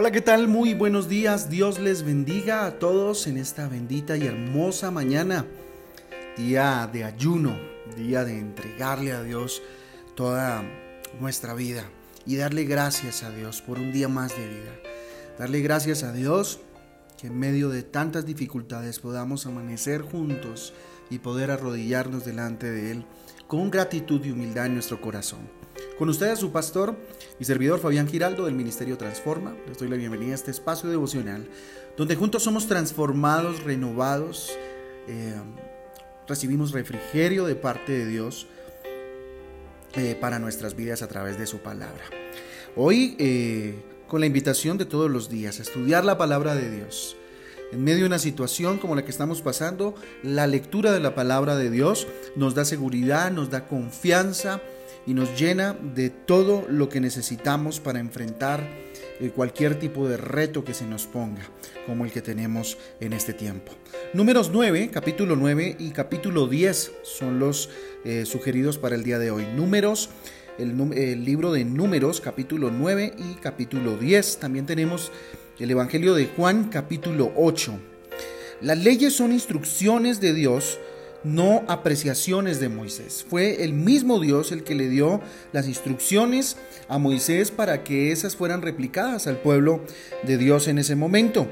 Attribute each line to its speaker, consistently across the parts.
Speaker 1: Hola, ¿qué tal? Muy buenos días. Dios les bendiga a todos en esta bendita y hermosa mañana. Día de ayuno, día de entregarle a Dios toda nuestra vida y darle gracias a Dios por un día más de vida. Darle gracias a Dios que en medio de tantas dificultades podamos amanecer juntos y poder arrodillarnos delante de Él con gratitud y humildad en nuestro corazón. Con ustedes su pastor y servidor Fabián Giraldo del Ministerio Transforma. Les doy la bienvenida a este espacio devocional donde juntos somos transformados, renovados, eh, recibimos refrigerio de parte de Dios eh, para nuestras vidas a través de su palabra. Hoy, eh, con la invitación de todos los días a estudiar la palabra de Dios, en medio de una situación como la que estamos pasando, la lectura de la palabra de Dios nos da seguridad, nos da confianza y nos llena de todo lo que necesitamos para enfrentar eh, cualquier tipo de reto que se nos ponga, como el que tenemos en este tiempo. Números 9, capítulo 9 y capítulo 10 son los eh, sugeridos para el día de hoy. Números, el, el libro de Números, capítulo 9 y capítulo 10. También tenemos el Evangelio de Juan, capítulo 8. Las leyes son instrucciones de Dios no apreciaciones de Moisés. Fue el mismo Dios el que le dio las instrucciones a Moisés para que esas fueran replicadas al pueblo de Dios en ese momento,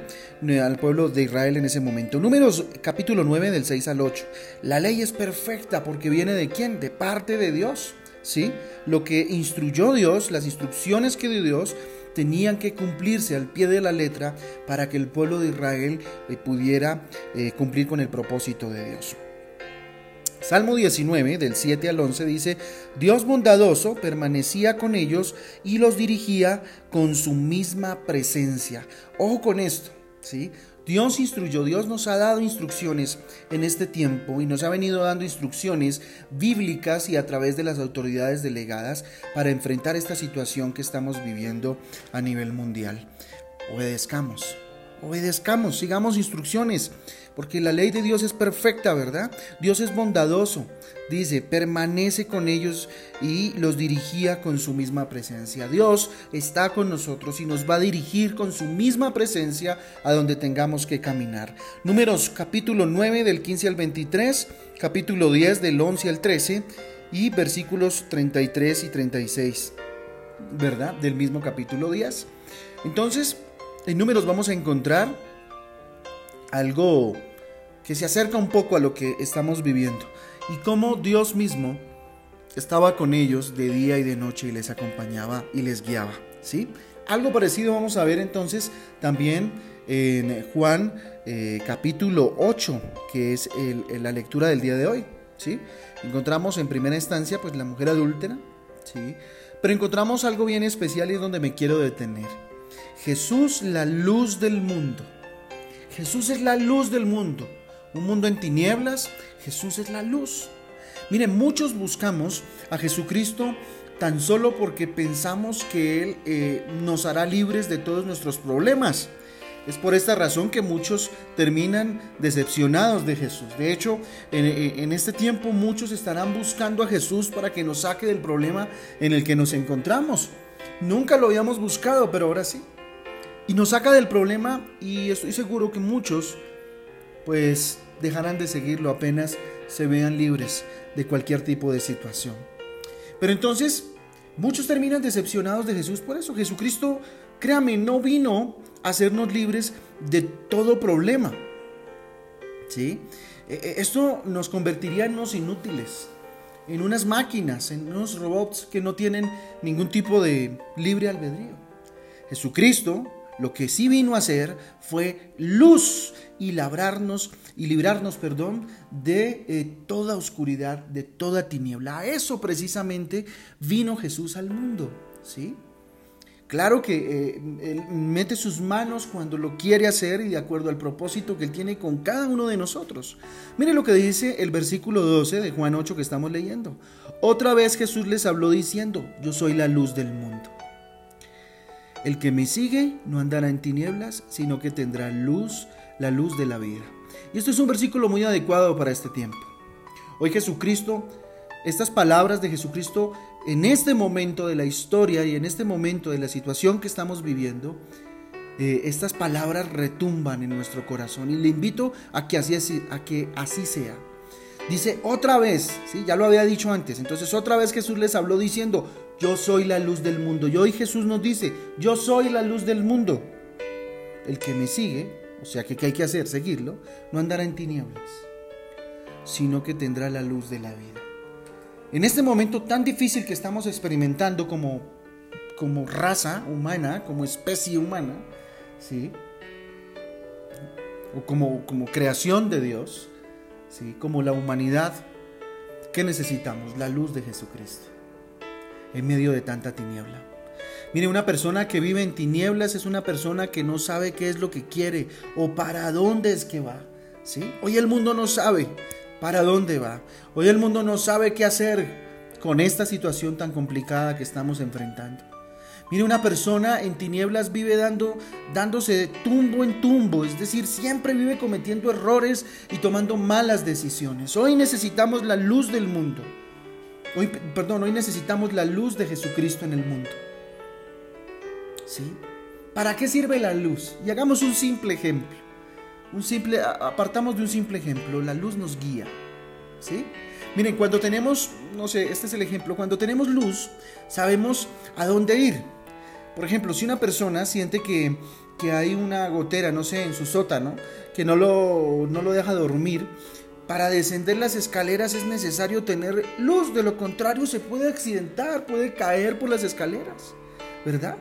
Speaker 1: eh, al pueblo de Israel en ese momento. Números capítulo 9 del 6 al 8. La ley es perfecta porque viene de quién? De parte de Dios. ¿Sí? Lo que instruyó Dios, las instrucciones que dio Dios, tenían que cumplirse al pie de la letra para que el pueblo de Israel eh, pudiera eh, cumplir con el propósito de Dios. Salmo 19, del 7 al 11 dice, Dios bondadoso permanecía con ellos y los dirigía con su misma presencia. Ojo con esto, ¿sí? Dios instruyó, Dios nos ha dado instrucciones en este tiempo y nos ha venido dando instrucciones bíblicas y a través de las autoridades delegadas para enfrentar esta situación que estamos viviendo a nivel mundial. Obedezcamos, obedezcamos, sigamos instrucciones porque la ley de Dios es perfecta, ¿verdad? Dios es bondadoso. Dice, permanece con ellos y los dirigía con su misma presencia. Dios está con nosotros y nos va a dirigir con su misma presencia a donde tengamos que caminar. Números capítulo 9 del 15 al 23, capítulo 10 del 11 al 13 y versículos 33 y 36, ¿verdad? Del mismo capítulo 10. Entonces, en números vamos a encontrar algo que se acerca un poco a lo que estamos viviendo y cómo Dios mismo estaba con ellos de día y de noche y les acompañaba y les guiaba, ¿sí? Algo parecido vamos a ver entonces también en Juan eh, capítulo 8, que es la lectura del día de hoy, ¿sí? Encontramos en primera instancia pues la mujer adúltera, ¿sí? Pero encontramos algo bien especial y es donde me quiero detener. Jesús la luz del mundo. Jesús es la luz del mundo un mundo en tinieblas, Jesús es la luz. Miren, muchos buscamos a Jesucristo tan solo porque pensamos que Él eh, nos hará libres de todos nuestros problemas. Es por esta razón que muchos terminan decepcionados de Jesús. De hecho, en, en, este tiempo muchos estarán buscando a Jesús para que nos saque del problema en el que nos encontramos. Nunca lo habíamos buscado, pero ahora sí. Y nos saca del problema y estoy seguro que muchos pues dejarán de seguirlo apenas se vean libres de cualquier tipo de situación. Pero entonces, muchos terminan decepcionados de Jesús por eso. Jesucristo, créame, no vino a hacernos libres de todo problema. ¿Sí? E, e, esto nos convertiría en unos inútiles, en unas máquinas, en unos robots que no tienen ningún tipo de libre albedrío. Jesucristo lo que sí vino a hacer fue luz y labrarnos y librarnos, perdón, de eh, toda oscuridad, de toda tiniebla. A eso precisamente vino Jesús al mundo, ¿sí? Claro que eh, Él mete sus manos cuando lo quiere hacer y de acuerdo al propósito que Él tiene con cada uno de nosotros. Mire lo que dice el versículo 12 de Juan 8 que estamos leyendo. Otra vez Jesús les habló diciendo, yo soy la luz del mundo. El que me sigue no andará en tinieblas, sino que tendrá luz, la luz de la vida. Y esto es un versículo muy adecuado para este tiempo. Hoy Jesucristo, estas palabras de Jesucristo en este momento de la historia y en este momento de la situación que estamos viviendo, eh, estas palabras retumban en nuestro corazón y le invito a que así, a que así sea. Dice otra vez, ¿sí? ya lo había dicho antes, entonces otra vez Jesús les habló diciendo, yo soy la luz del mundo. Y hoy Jesús nos dice, yo soy la luz del mundo. El que me sigue, o sea que ¿qué hay que hacer? Seguirlo, no andará en tinieblas, sino que tendrá la luz de la vida. En este momento tan difícil que estamos experimentando como, como raza humana, como especie humana, ¿sí? O como, como creación de Dios, ¿sí? Como la humanidad, ¿qué necesitamos? La luz de Jesucristo en medio de tanta tiniebla. Mire, una persona que vive en tinieblas es una persona que no sabe qué es lo que quiere o para dónde es que va. ¿sí? Hoy el mundo no sabe para dónde va. Hoy el mundo no sabe qué hacer con esta situación tan complicada que estamos enfrentando. Mire, una persona en tinieblas vive dando, dándose de tumbo en tumbo, es decir, siempre vive cometiendo errores y tomando malas decisiones. Hoy necesitamos la luz del mundo. Hoy, perdón, hoy necesitamos la luz de Jesucristo en el mundo. ¿Sí? ¿Para qué sirve la luz? Y hagamos un simple ejemplo. Un simple, apartamos de un simple ejemplo. La luz nos guía. ¿Sí? Miren, cuando tenemos, no sé, este es el ejemplo, cuando tenemos luz, sabemos a dónde ir. Por ejemplo, si una persona siente que, que hay una gotera, no sé, en su sótano, que no lo, no lo deja dormir, para descender las escaleras es necesario tener luz, de lo contrario se puede accidentar, puede caer por las escaleras, ¿verdad?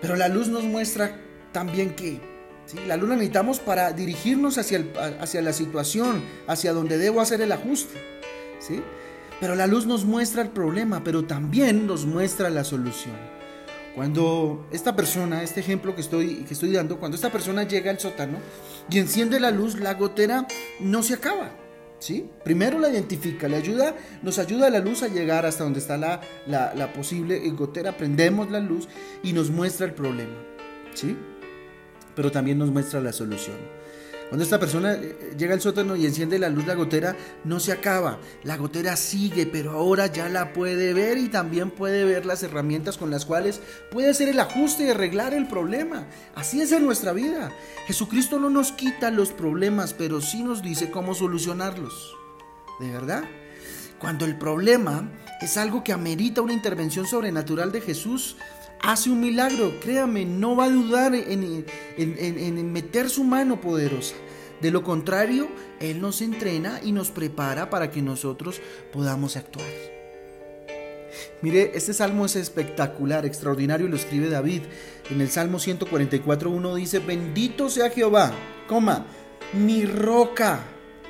Speaker 1: Pero la luz nos muestra también que ¿sí? la luz la necesitamos para dirigirnos hacia, hacia la situación, hacia donde debo hacer el ajuste. ¿sí? Pero la luz nos muestra el problema, pero también nos muestra la solución. Cuando esta persona, este ejemplo que estoy, que estoy dando, cuando esta persona llega al sótano y enciende la luz, la gotera no se acaba. ¿Sí? Primero la identifica, le ayuda, nos ayuda la luz a llegar hasta donde está la, la, la posible gotera, prendemos la luz y nos muestra el problema. ¿sí? Pero también nos muestra la solución. Cuando esta persona eh, llega al sótano y enciende la luz, la gotera no se acaba. La gotera sigue, pero ahora ya la puede ver y también puede ver las herramientas con las cuales puede hacer el ajuste y arreglar el problema. Así es en nuestra vida. Jesucristo no nos quita los problemas, pero sí nos dice cómo solucionarlos. ¿De verdad? Cuando el problema es algo que amerita una intervención sobrenatural de Jesús, hace un milagro, créame, no va a dudar en, en, meter su mano poderosa. De lo contrario, Él nos entrena y nos prepara para que nosotros podamos actuar. Mire, este salmo es espectacular, extraordinario, lo escribe David. En el Salmo 144.1 dice, bendito sea Jehová, coma, mi roca,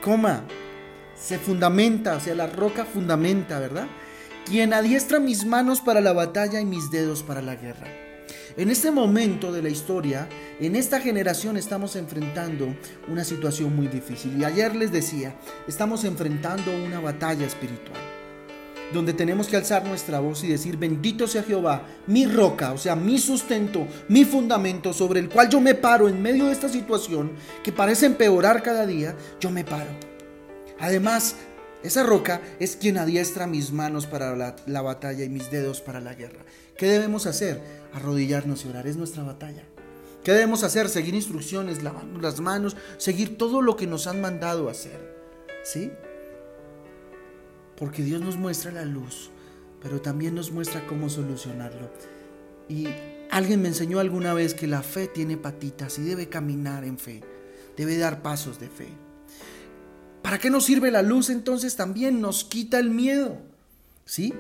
Speaker 1: coma, se fundamenta, o sea, la roca fundamenta, ¿verdad? Quien adiestra mis manos para la batalla y mis dedos para la guerra. En este momento de la historia, en esta generación estamos enfrentando una situación muy difícil. Y ayer les decía, estamos enfrentando una batalla espiritual, donde tenemos que alzar nuestra voz y decir, bendito sea Jehová, mi roca, o sea, mi sustento, mi fundamento sobre el cual yo me paro en medio de esta situación que parece empeorar cada día, yo me paro. Además, esa roca es quien adiestra mis manos para la, batalla y mis dedos para la guerra. ¿Qué debemos hacer? Arrodillarnos y orar. Es nuestra batalla. ¿Qué debemos hacer? Seguir instrucciones, lavarnos las manos, seguir todo lo que nos han mandado hacer. ¿Sí? Porque Dios nos muestra la luz, pero también nos muestra cómo solucionarlo. Y alguien me enseñó alguna vez que la fe tiene patitas y debe caminar en fe, debe dar pasos de fe. ¿Para qué nos sirve la luz entonces? También nos quita el miedo. ¿Sí?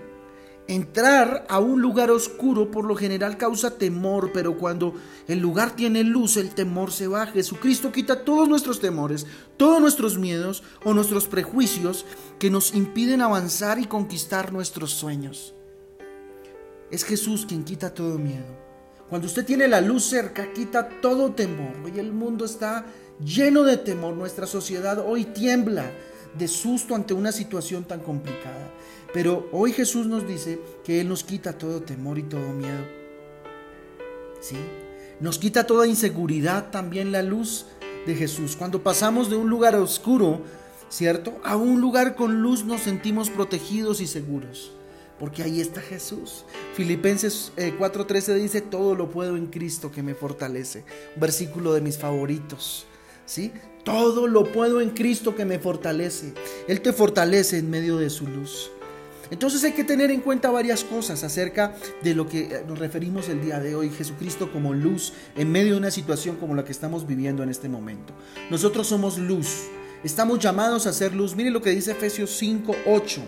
Speaker 1: Entrar a un lugar oscuro por lo general causa temor, pero cuando el lugar tiene luz, el temor se va. Jesucristo quita todos nuestros temores, todos nuestros miedos o nuestros prejuicios que nos impiden avanzar y conquistar nuestros sueños. Es Jesús quien quita todo miedo. Cuando usted tiene la luz cerca, quita todo temor. Hoy el mundo está lleno de temor. Nuestra sociedad hoy tiembla de susto ante una situación tan complicada. Pero hoy Jesús nos dice que Él nos quita todo temor y todo miedo. ¿Sí? Nos quita toda inseguridad también la luz de Jesús. Cuando pasamos de un lugar oscuro, ¿cierto? A un lugar con luz nos sentimos protegidos y seguros. porque ahí está Jesús. Filipenses 4:13 eh, dice, todo lo puedo en Cristo que me fortalece. Versículo de mis favoritos. Todo lo puedo en Cristo que me fortalece. Él te fortalece en medio de su luz. Entonces hay que tener en cuenta varias cosas acerca de lo que eh, nos referimos el día de hoy, Jesucristo como luz en medio de una situación como la que estamos viviendo en este momento. Nosotros somos luz, estamos llamados a ser luz. Mire lo que dice Efesios 5, 8.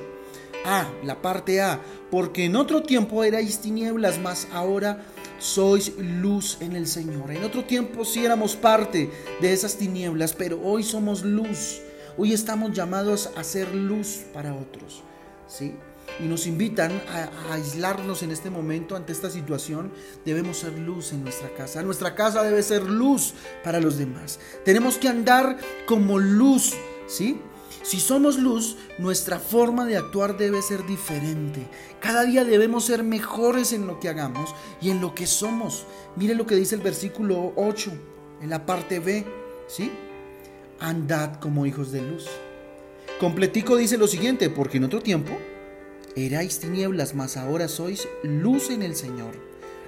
Speaker 1: A, la parte A, porque en otro tiempo erais tinieblas, mas ahora sois luz en el Señor. En otro tiempo sí éramos parte de esas tinieblas, pero hoy somos luz. Hoy estamos llamados a ser luz para otros. ¿sí? Y nos invitan a, aislarnos en este momento ante esta situación. Debemos ser luz en nuestra casa. Nuestra casa debe ser luz para los demás. Tenemos que andar como luz, ¿sí? Si somos luz, nuestra forma de actuar debe ser diferente. Cada día debemos ser mejores en lo que hagamos y en lo que somos. Mire lo que dice el versículo 8, en la parte B, ¿sí? Andad como hijos de luz. Completico dice lo siguiente, porque en otro tiempo erais tinieblas, mas ahora sois luz en el Señor.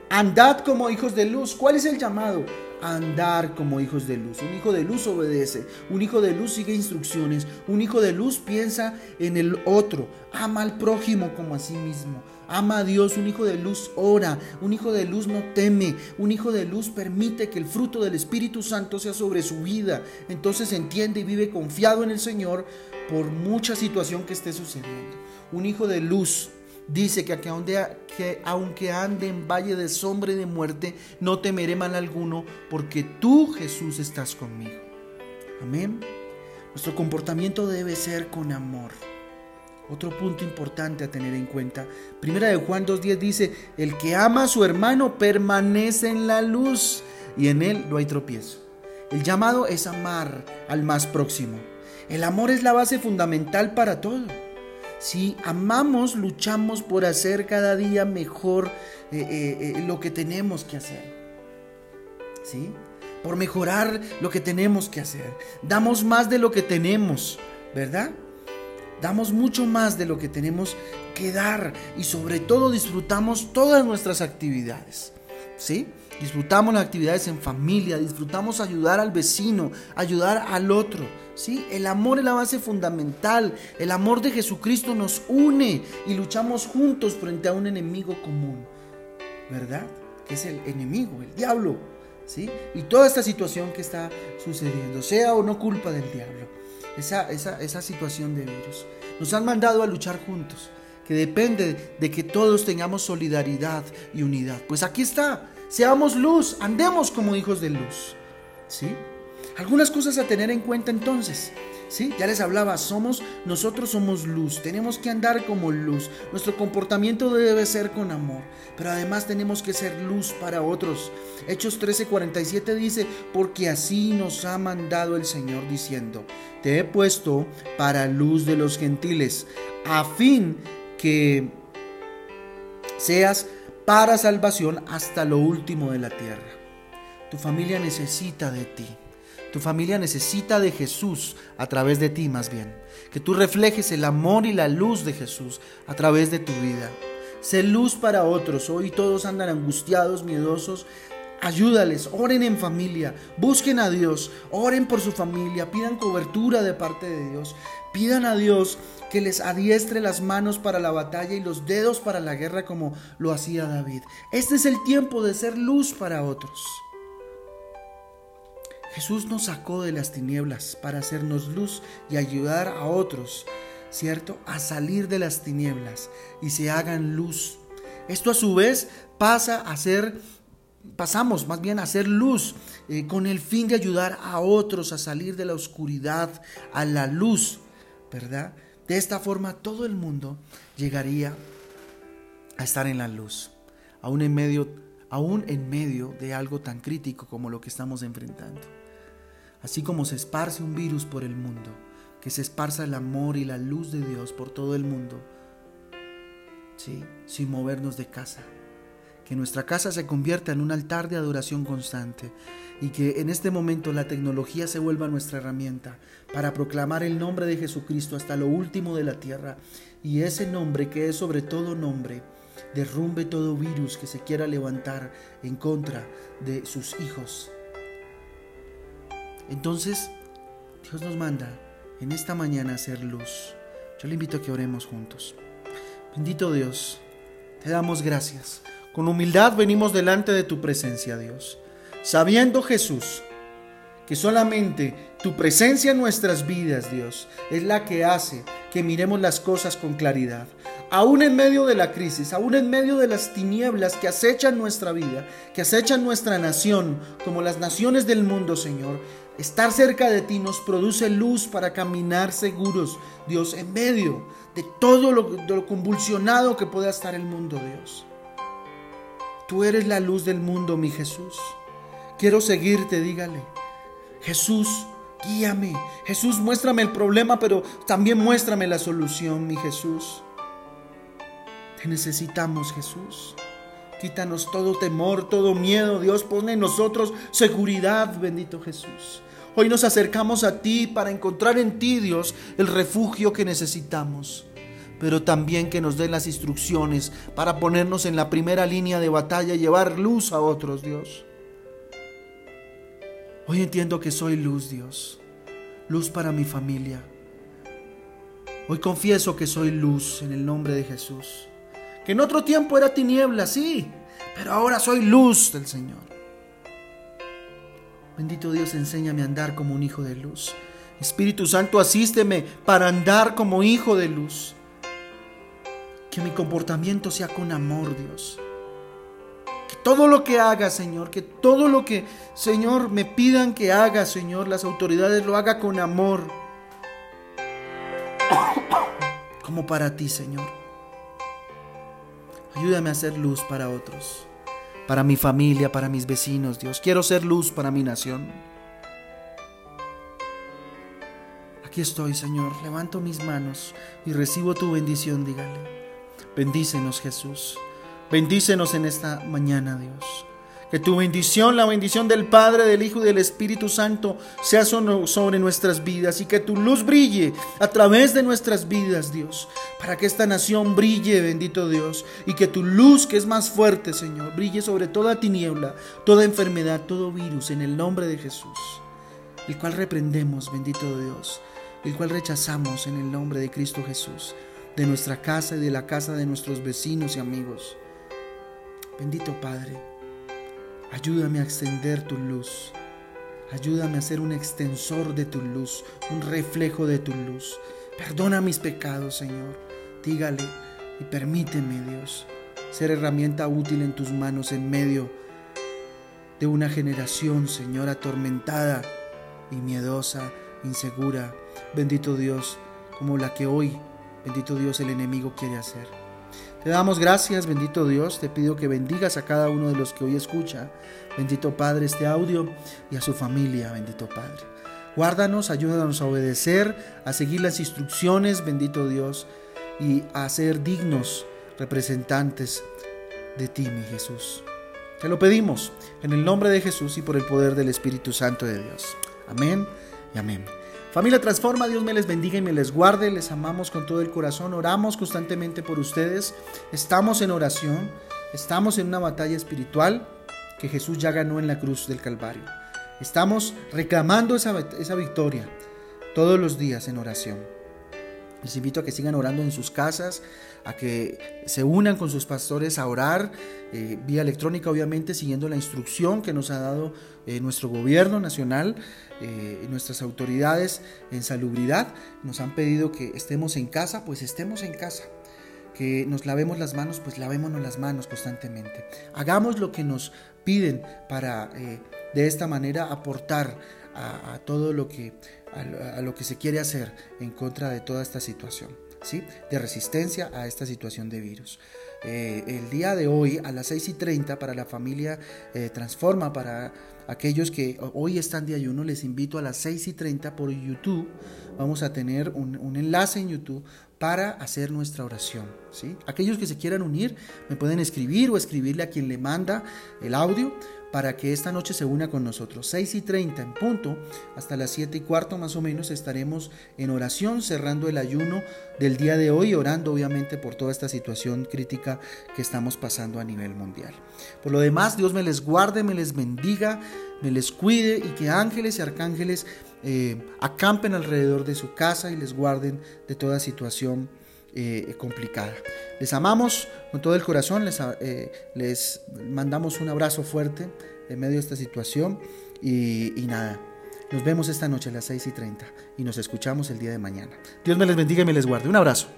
Speaker 1: Andad como hijos de luz. ¿Cuál es el llamado? Andar como hijos de luz. Un hijo de luz obedece, un hijo de luz sigue instrucciones, un hijo de luz piensa en el otro, ama al prójimo como a sí mismo. Ama a Dios, un hijo de luz ora, un hijo de luz no teme, un hijo de luz permite que el fruto del Espíritu Santo sea sobre su vida. Entonces entiende y vive confiado en el Señor por mucha situación que esté sucediendo. Un hijo de luz dice que, que aunque ande en valle de sombra y de muerte, no temeré mal alguno, porque tú, Jesús, estás conmigo. Amén. Nuestro comportamiento debe ser con amor. Otro punto importante a tener en cuenta. Primera de Juan 2.10 dice, el que ama a su hermano permanece en la luz y en él no hay tropiezo. El llamado es amar al más próximo. El amor es la base fundamental para todo. Si amamos, luchamos por hacer cada día mejor eh, eh, eh, lo que tenemos que hacer. ¿Sí? Por mejorar lo que tenemos que hacer. Damos más de lo que tenemos, ¿verdad? Damos mucho más de lo que tenemos que dar y sobre todo disfrutamos todas nuestras actividades. ¿Sí? Disfrutamos las actividades en familia, disfrutamos ayudar al vecino, ayudar al otro. ¿sí? El amor es la base fundamental. El amor de Jesucristo nos une y luchamos juntos frente a un enemigo común. ¿Verdad? Que es el enemigo, el diablo. ¿sí? Y toda esta situación que está sucediendo, sea o no culpa del diablo, esa, esa, esa situación de virus. Nos han mandado a luchar juntos, que depende de que todos tengamos solidaridad y unidad. Pues aquí está Seamos luz, andemos como hijos de luz. ¿Sí? Algunas cosas a tener en cuenta entonces. ¿Sí? Ya les hablaba, somos nosotros somos luz, tenemos que andar como luz. Nuestro comportamiento debe ser con amor, pero además tenemos que ser luz para otros. Hechos 13:47 dice, "Porque así nos ha mandado el Señor diciendo: Te he puesto para luz de los gentiles, a fin que seas para salvación hasta lo último de la tierra. Tu familia necesita de ti. Tu familia necesita de Jesús a través de ti más bien. Que tú reflejes el amor y la luz de Jesús a través de tu vida. Sé luz para otros. Hoy todos andan angustiados, miedosos. Ayúdales, oren en familia, busquen a Dios, oren por su familia, pidan cobertura de parte de Dios, pidan a Dios que les adiestre las manos para la batalla y los dedos para la guerra como lo hacía David. Este es el tiempo de ser luz para otros. Jesús nos sacó de las tinieblas para hacernos luz y ayudar a otros, ¿cierto? A salir de las tinieblas y se hagan luz. Esto a su vez pasa a ser, pasamos más bien a ser luz eh, con el fin de ayudar a otros a salir de la oscuridad a la luz, ¿verdad? De esta forma todo el mundo llegaría a estar en la luz, aún en medio, aún en medio de algo tan crítico como lo que estamos enfrentando. Así como se esparce un virus por el mundo, que se esparza el amor y la luz de Dios por todo el mundo, ¿sí? sin movernos de casa. Que nuestra casa se convierta en un altar de adoración constante y que en este momento la tecnología se vuelva nuestra herramienta para proclamar el nombre de Jesucristo hasta lo último de la tierra y ese nombre que es sobre todo nombre derrumbe todo virus que se quiera levantar en contra de sus hijos. Entonces, Dios nos manda en esta mañana a hacer luz. Yo le invito a que oremos juntos. Bendito Dios, te damos gracias. Con humildad venimos delante de tu presencia, Dios. Sabiendo Jesús que solamente tu presencia en nuestras vidas, Dios, es la que hace que miremos las cosas con claridad. Aún en medio de la crisis, aún en medio de las tinieblas que acechan nuestra vida, que acechan nuestra nación, como las naciones del mundo, Señor, estar cerca de ti nos produce luz para caminar seguros, Dios, en medio de todo lo, lo convulsionado que pueda estar el mundo, Dios. Tú eres la luz del mundo, mi Jesús. Quiero seguirte, dígale. Jesús, guíame. Jesús, muéstrame el problema, pero también muéstrame la solución, mi Jesús. Te necesitamos, Jesús. Quítanos todo temor, todo miedo. Dios, pone en nosotros seguridad, bendito Jesús. Hoy nos acercamos a ti para encontrar en ti, Dios, el refugio que necesitamos pero también que nos dé las instrucciones para ponernos en la primera línea de batalla y llevar luz a otros, Dios. Hoy entiendo que soy luz, Dios, luz para mi familia. Hoy confieso que soy luz en el nombre de Jesús. Que en otro tiempo era tiniebla, sí, pero ahora soy luz del Señor. Bendito Dios, enséñame a andar como un hijo de luz. Espíritu Santo, asísteme para andar como hijo de luz. Que mi comportamiento sea con amor, Dios todo lo que haga, Señor, que todo lo que, Señor, me pidan que haga, Señor, las autoridades lo haga con amor. Como para ti, Señor. Ayúdame a ser luz para otros, para mi familia, para mis vecinos, Dios. Quiero ser luz para mi nación. Aquí estoy, Señor. Levanto mis manos y recibo tu bendición, dígale. Bendícenos, Jesús. Bendícenos en esta mañana, Dios. Que tu bendición, la bendición del Padre, del Hijo y del Espíritu Santo sea sobre nuestras vidas y que tu luz brille a través de nuestras vidas, Dios, para que esta nación brille, bendito Dios, y que tu luz, que es más fuerte, Señor, brille sobre toda tiniebla, toda enfermedad, todo virus, en el nombre de Jesús, el cual reprendemos, bendito Dios, el cual rechazamos en el nombre de Cristo Jesús, de nuestra casa y de la casa de nuestros vecinos y amigos. Bendito Padre, ayúdame a extender tu luz. Ayúdame a ser un extensor de tu luz, un reflejo de tu luz. Perdona mis pecados, Señor. Dígale y permíteme, Dios, ser herramienta útil en tus manos en medio de una generación, Señor, atormentada y miedosa, insegura. Bendito Dios, como la que hoy, bendito Dios, el enemigo quiere hacer. Te damos gracias, bendito Dios. Te pido que bendigas a cada uno de los que hoy escucha. Bendito Padre este audio y a su familia, bendito Padre. Guárdanos, ayúdanos a obedecer, a seguir las instrucciones, bendito Dios, y a ser dignos representantes de ti, mi Jesús. Te lo pedimos en el nombre de Jesús y por el poder del Espíritu Santo de Dios. Amén amén. Familia Transforma, Dios me les bendiga y me les guarde, les amamos con todo el corazón, oramos constantemente por ustedes, estamos en oración, estamos en una batalla espiritual que Jesús ya ganó en la cruz del Calvario. Estamos reclamando esa, esa victoria todos los días en oración. Les invito a que sigan orando en sus casas, a que se unan con sus pastores a orar, eh, vía electrónica obviamente, siguiendo la instrucción que nos ha dado eh, nuestro gobierno nacional eh, nuestras autoridades en salubridad. Nos han pedido que estemos en casa, pues estemos en casa. Que nos lavemos las manos, pues lavémonos las manos constantemente. Hagamos lo que nos piden para de esta manera aportar a, todo lo que, a, lo que se quiere hacer en contra de toda esta situación, ¿sí? de resistencia a esta situación de virus. Eh, el día de hoy a las 6 y 30 para la familia eh, Transforma, para aquellos que hoy están de ayuno, les invito a las 6 y 30 por YouTube. Vamos a tener un, un enlace en YouTube para hacer nuestra oración. ¿sí? Aquellos que se quieran unir me pueden escribir o escribirle a quien le manda el audio para que esta noche se una con nosotros. 6 y 30 en punto, hasta las 7 y cuarto más o menos estaremos en oración, cerrando el ayuno del día de hoy, orando obviamente por toda esta situación crítica que estamos pasando a nivel mundial. Por lo demás, Dios me les guarde, me les bendiga, me les cuide y que ángeles y arcángeles eh, acampen alrededor de su casa y les guarden de toda situación eh, complicada. Les amamos con todo el corazón, les, eh, les, mandamos un abrazo fuerte en medio de esta situación y, nada. Nos vemos esta noche a las 6 y 30 y nos escuchamos el día de mañana. Dios me les bendiga y me les guarde. Un abrazo.